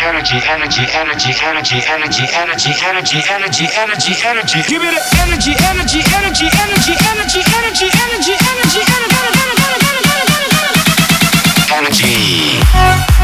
energy, energy, energy, energy, energy, energy, energy, energy, energy, energy, energy. Give energy, energy, energy, energy, energy, energy, energy, energy, energy, energy, energy, energy.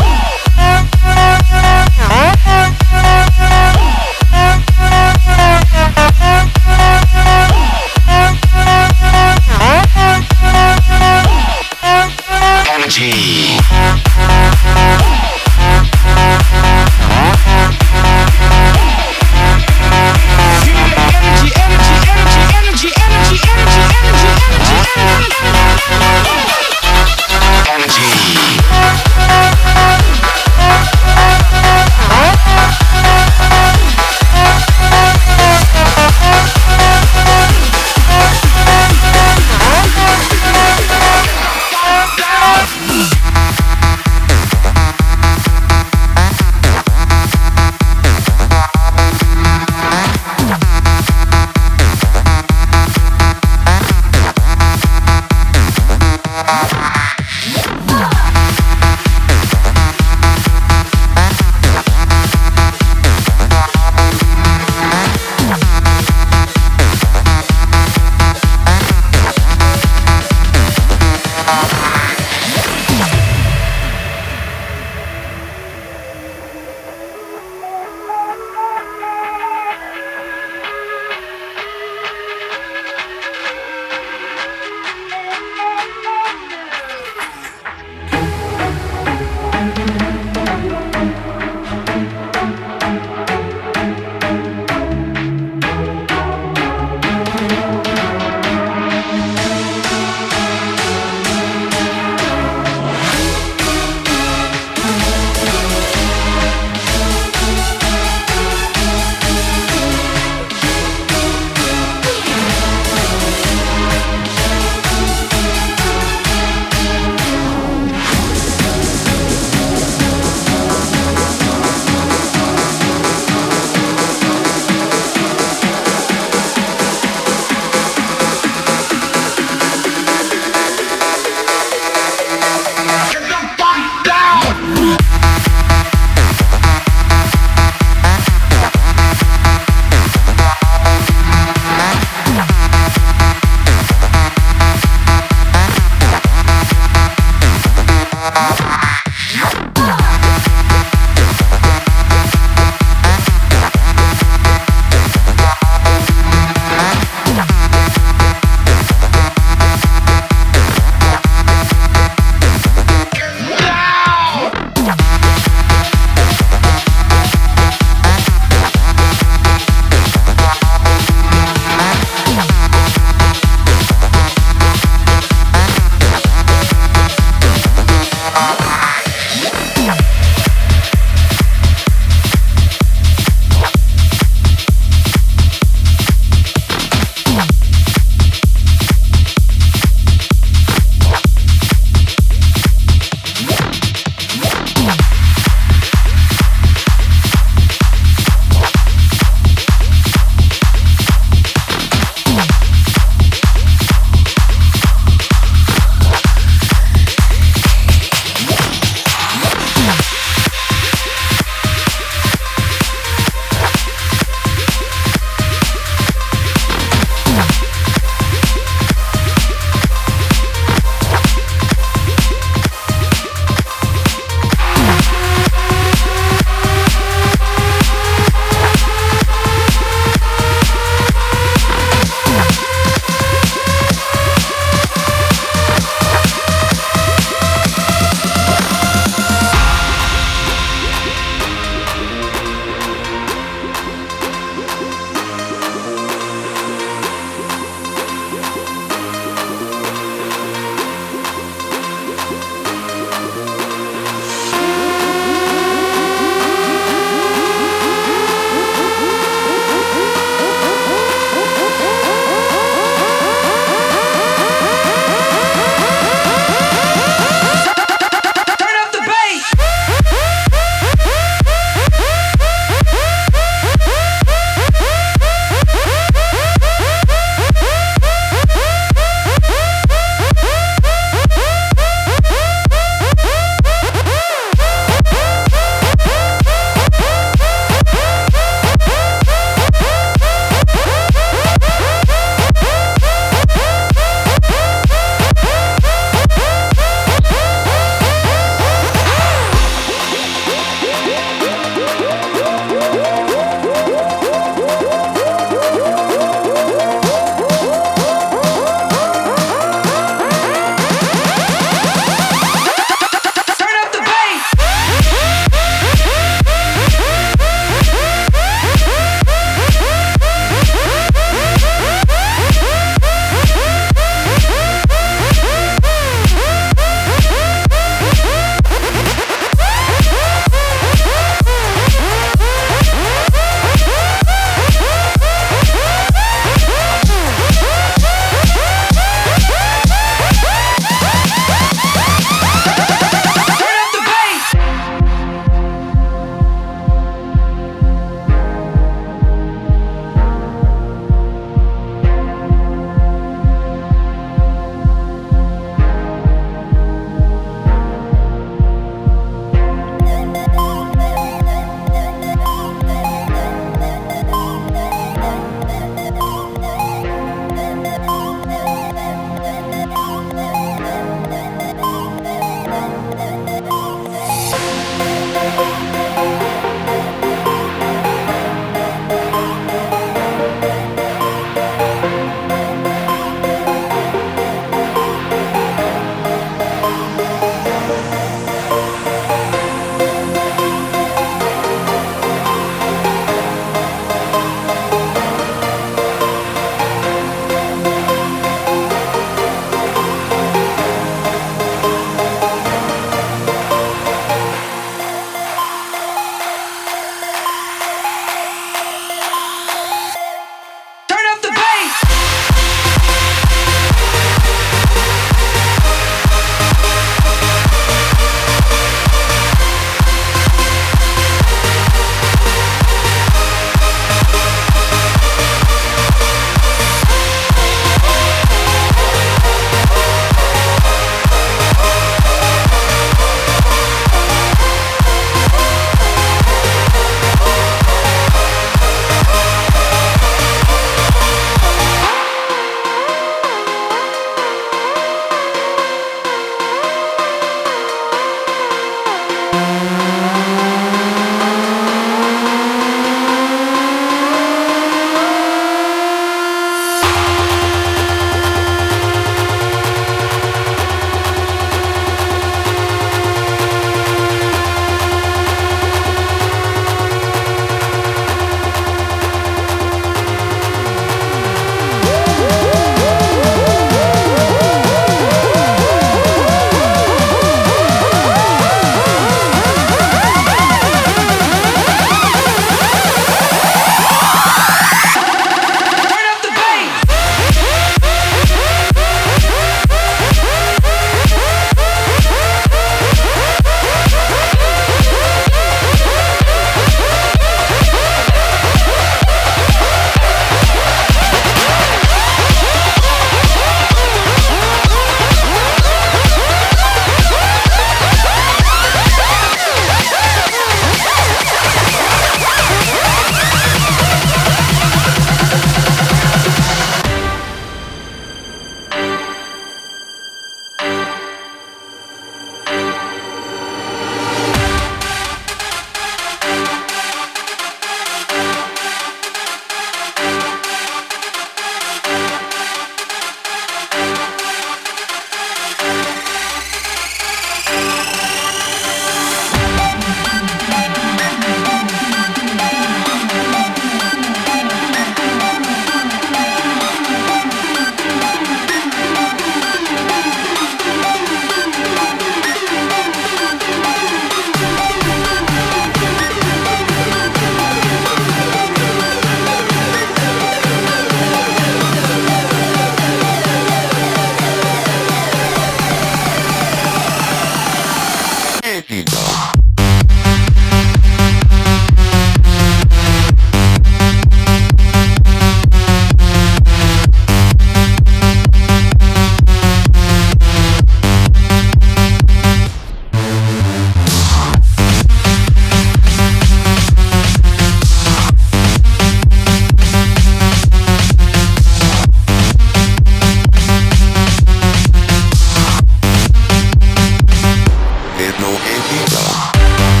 baby.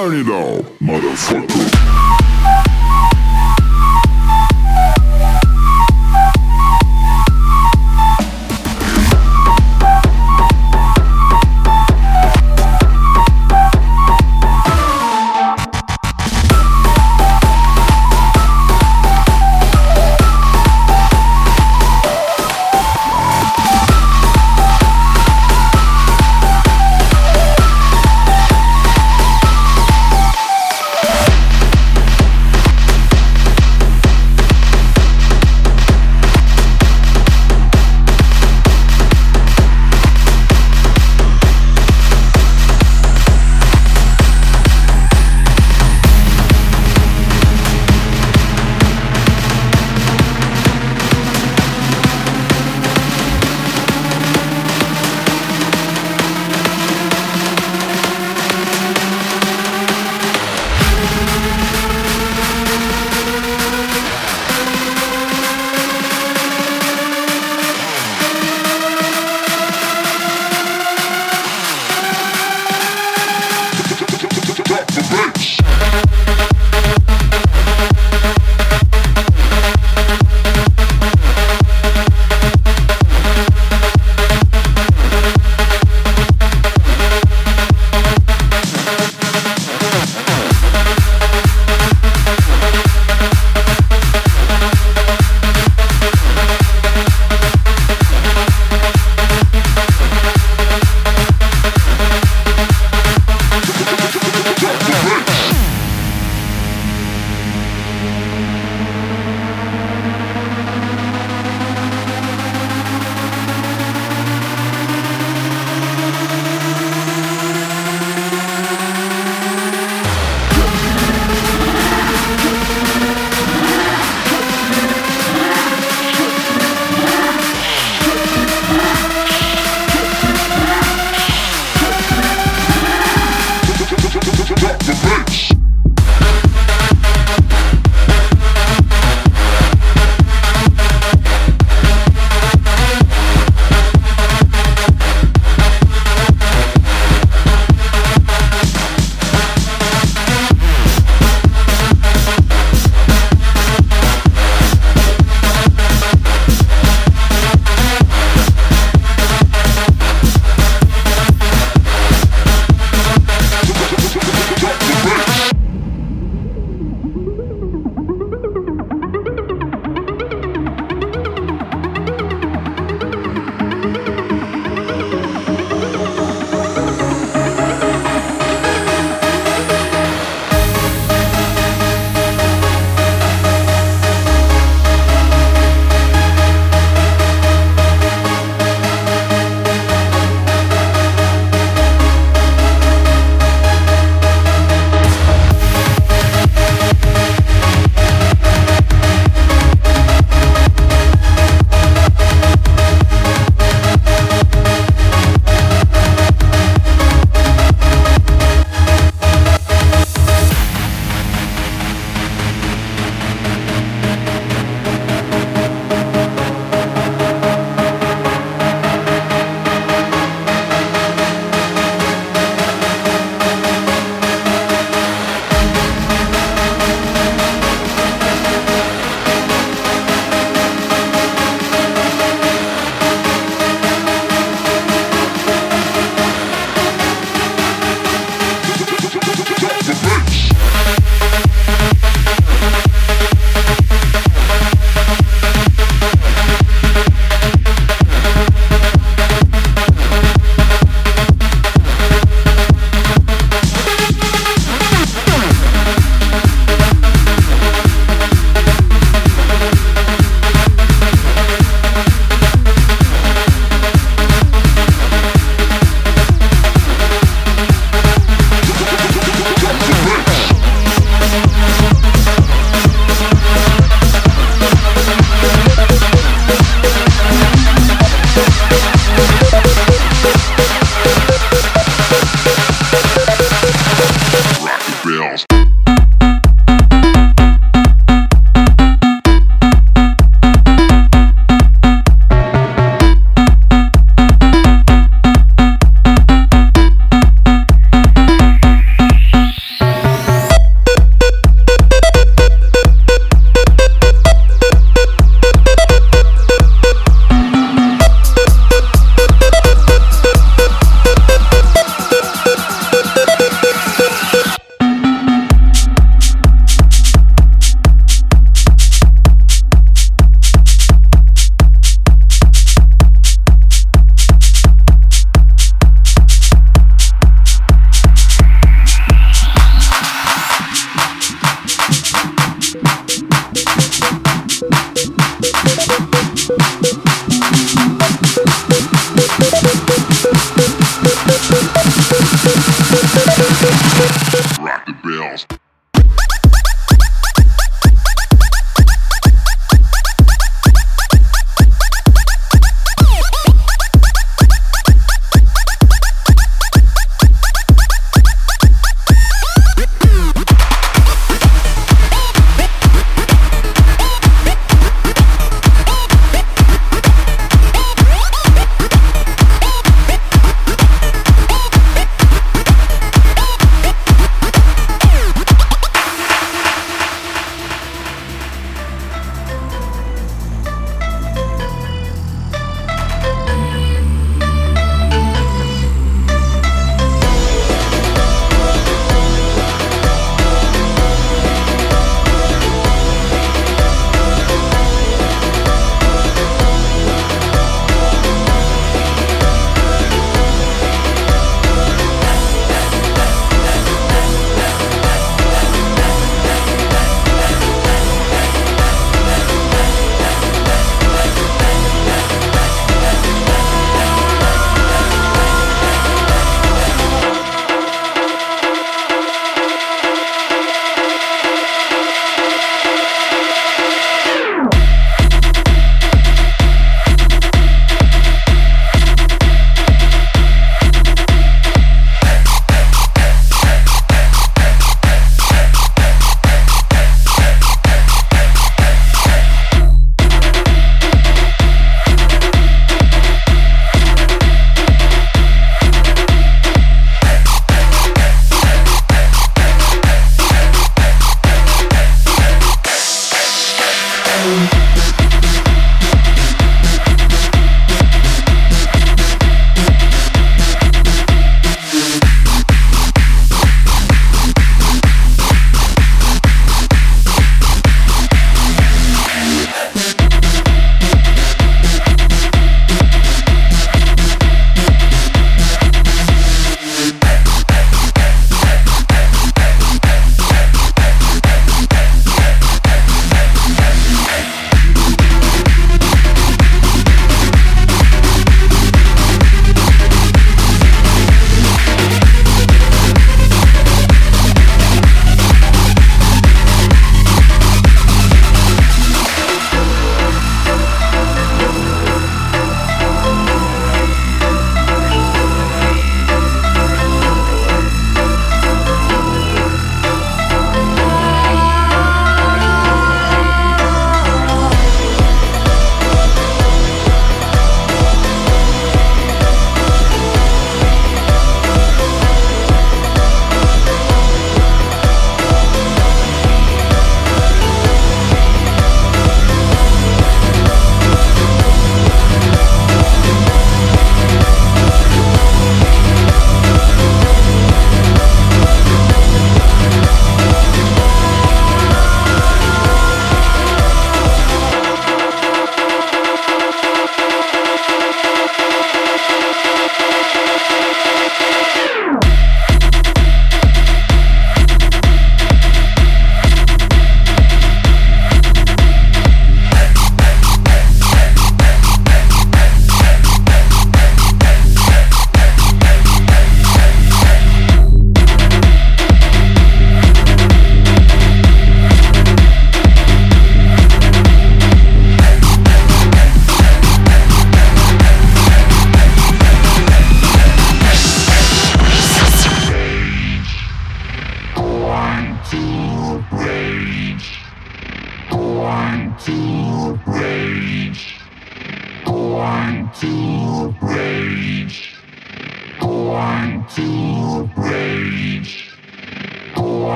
Turn it on, motherfucker.